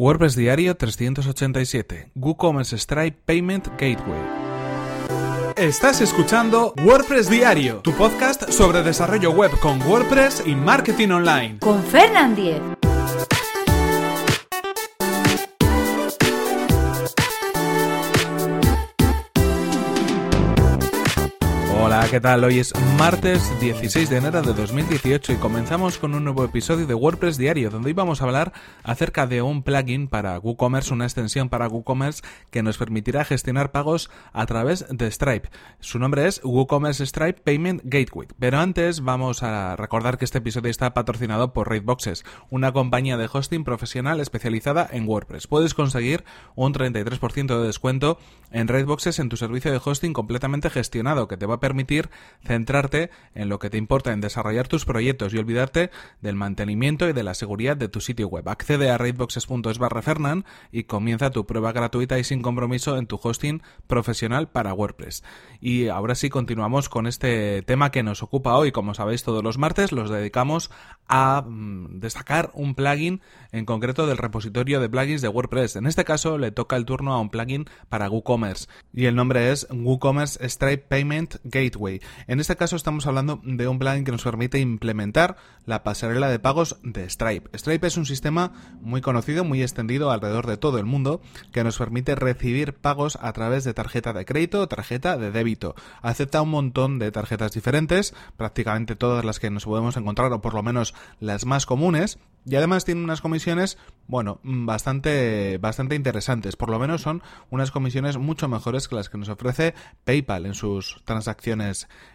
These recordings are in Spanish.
WordPress Diario 387. WooCommerce Stripe Payment Gateway. Estás escuchando WordPress Diario, tu podcast sobre desarrollo web con WordPress y marketing online. Con Fernand Diez. Hola, ¿qué tal? Hoy es martes 16 de enero de 2018 y comenzamos con un nuevo episodio de WordPress Diario, donde hoy vamos a hablar acerca de un plugin para WooCommerce, una extensión para WooCommerce que nos permitirá gestionar pagos a través de Stripe. Su nombre es WooCommerce Stripe Payment Gateway. Pero antes vamos a recordar que este episodio está patrocinado por Raidboxes, una compañía de hosting profesional especializada en WordPress. Puedes conseguir un 33% de descuento en Raidboxes en tu servicio de hosting completamente gestionado, que te va a permitir centrarte en lo que te importa, en desarrollar tus proyectos y olvidarte del mantenimiento y de la seguridad de tu sitio web. Accede a raidboxes.es barra Fernan y comienza tu prueba gratuita y sin compromiso en tu hosting profesional para WordPress. Y ahora sí continuamos con este tema que nos ocupa hoy. Como sabéis, todos los martes los dedicamos a mm, destacar un plugin en concreto del repositorio de plugins de WordPress. En este caso le toca el turno a un plugin para WooCommerce y el nombre es WooCommerce Stripe Payment Gateway. En este caso estamos hablando de un plugin que nos permite implementar la pasarela de pagos de Stripe. Stripe es un sistema muy conocido, muy extendido alrededor de todo el mundo, que nos permite recibir pagos a través de tarjeta de crédito tarjeta de débito. Acepta un montón de tarjetas diferentes, prácticamente todas las que nos podemos encontrar, o por lo menos las más comunes, y además tiene unas comisiones, bueno, bastante, bastante interesantes. Por lo menos son unas comisiones mucho mejores que las que nos ofrece PayPal en sus transacciones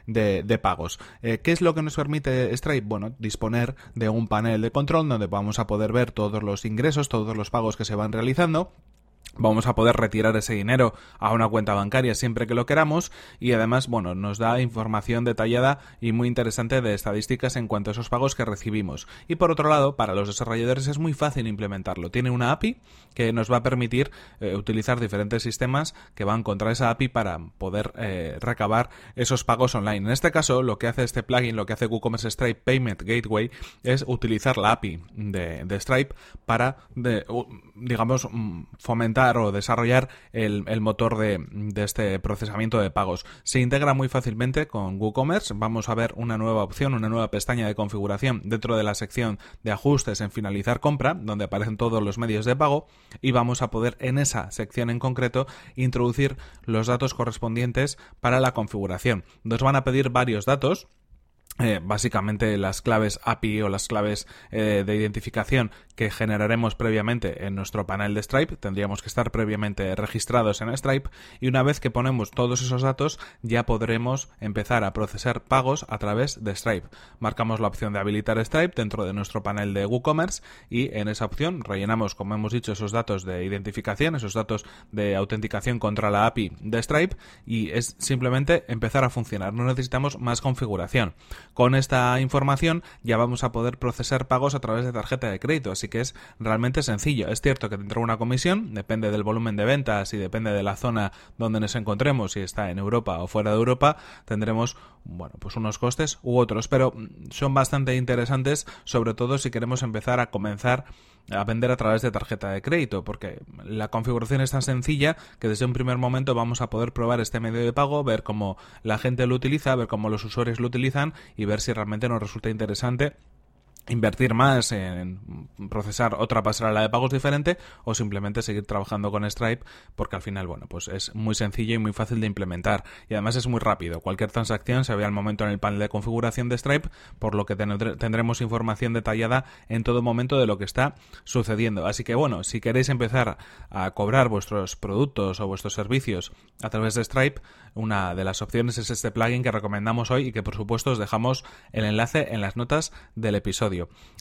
de, pagos. Eh, ¿Qué es lo que nos permite Stripe? Bueno, disponer de un panel de control donde vamos a poder ver todos los ingresos, todos los pagos que se van realizando Vamos a poder retirar ese dinero a una cuenta bancaria siempre que lo queramos y además, bueno, nos da información detallada y muy interesante de estadísticas en cuanto a esos pagos que recibimos. Y por otro lado, para los desarrolladores es muy fácil implementarlo. Tiene una API que nos va a permitir eh, utilizar diferentes sistemas que van contra esa API para poder eh, recabar esos pagos online. En este caso, lo que hace este plugin, lo que hace WooCommerce Stripe Payment Gateway es utilizar la API de, Stripe para, digamos, mm, o desarrollar el, motor de, este procesamiento de pagos. Se integra muy fácilmente con WooCommerce. Vamos a ver una nueva opción, una nueva pestaña de configuración dentro de la sección de ajustes en finalizar compra, donde aparecen todos los medios de pago y vamos a poder en esa sección en concreto introducir los datos correspondientes para la configuración. Nos van a pedir varios datos eh, básicamente las claves API o las claves eh, de identificación que generaremos previamente en nuestro panel de Stripe. Tendríamos que estar previamente registrados en Stripe y una vez que ponemos todos esos datos ya podremos empezar a procesar pagos a través de Stripe. Marcamos la opción de habilitar Stripe dentro de nuestro panel de WooCommerce y en esa opción rellenamos, como hemos dicho, esos datos de identificación, esos datos de autenticación contra la API de Stripe y es simplemente empezar a funcionar. No necesitamos más configuración. Con esta información ya vamos a poder procesar pagos a través de tarjeta de crédito, así que es realmente sencillo. Es cierto que tendrá una comisión, depende del volumen de ventas y depende de la zona donde nos encontremos, si está en Europa o fuera de Europa, tendremos bueno, pues unos costes u otros, pero son bastante interesantes, sobre todo si queremos empezar a comenzar a vender a través de tarjeta de crédito, porque la configuración es tan sencilla que desde un primer momento vamos a poder probar este medio de pago, ver cómo la gente lo utiliza, ver cómo los usuarios lo utilizan y ver si realmente nos resulta interesante invertir más en procesar otra pasarela de pagos diferente o simplemente seguir trabajando con Stripe porque al final, bueno, pues es muy sencillo y muy fácil de implementar y además es muy rápido. Cualquier transacción se ve al momento en el panel de configuración de Stripe, por lo que tendremos información detallada en todo momento de lo que está sucediendo. Así que bueno, si queréis empezar a cobrar vuestros productos o vuestros servicios a través de Stripe, una de las opciones es este plugin que recomendamos hoy y que por supuesto os dejamos el enlace en las notas del episodio.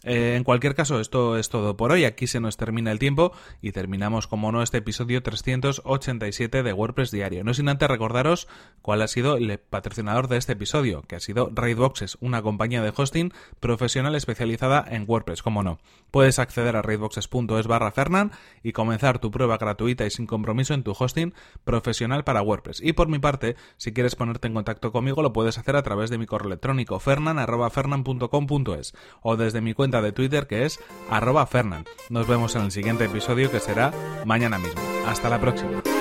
Eh, en cualquier caso, esto es todo por hoy. Aquí se nos termina el tiempo y terminamos, como no, este episodio 387 de WordPress Diario. No sin antes recordaros cuál ha sido el patrocinador de este episodio, que ha sido Raidboxes, una compañía de hosting profesional especializada en WordPress, como no. Puedes acceder a raidboxes.es barra Fernan y comenzar tu prueba gratuita y sin compromiso en tu hosting profesional para WordPress. Y por mi parte, si quieres ponerte en contacto conmigo, lo puedes hacer a través de mi correo electrónico fernan.fernan.com.es o desde mi cuenta de Twitter que es arroba. Nos vemos en el siguiente episodio que será mañana mismo. Hasta la próxima.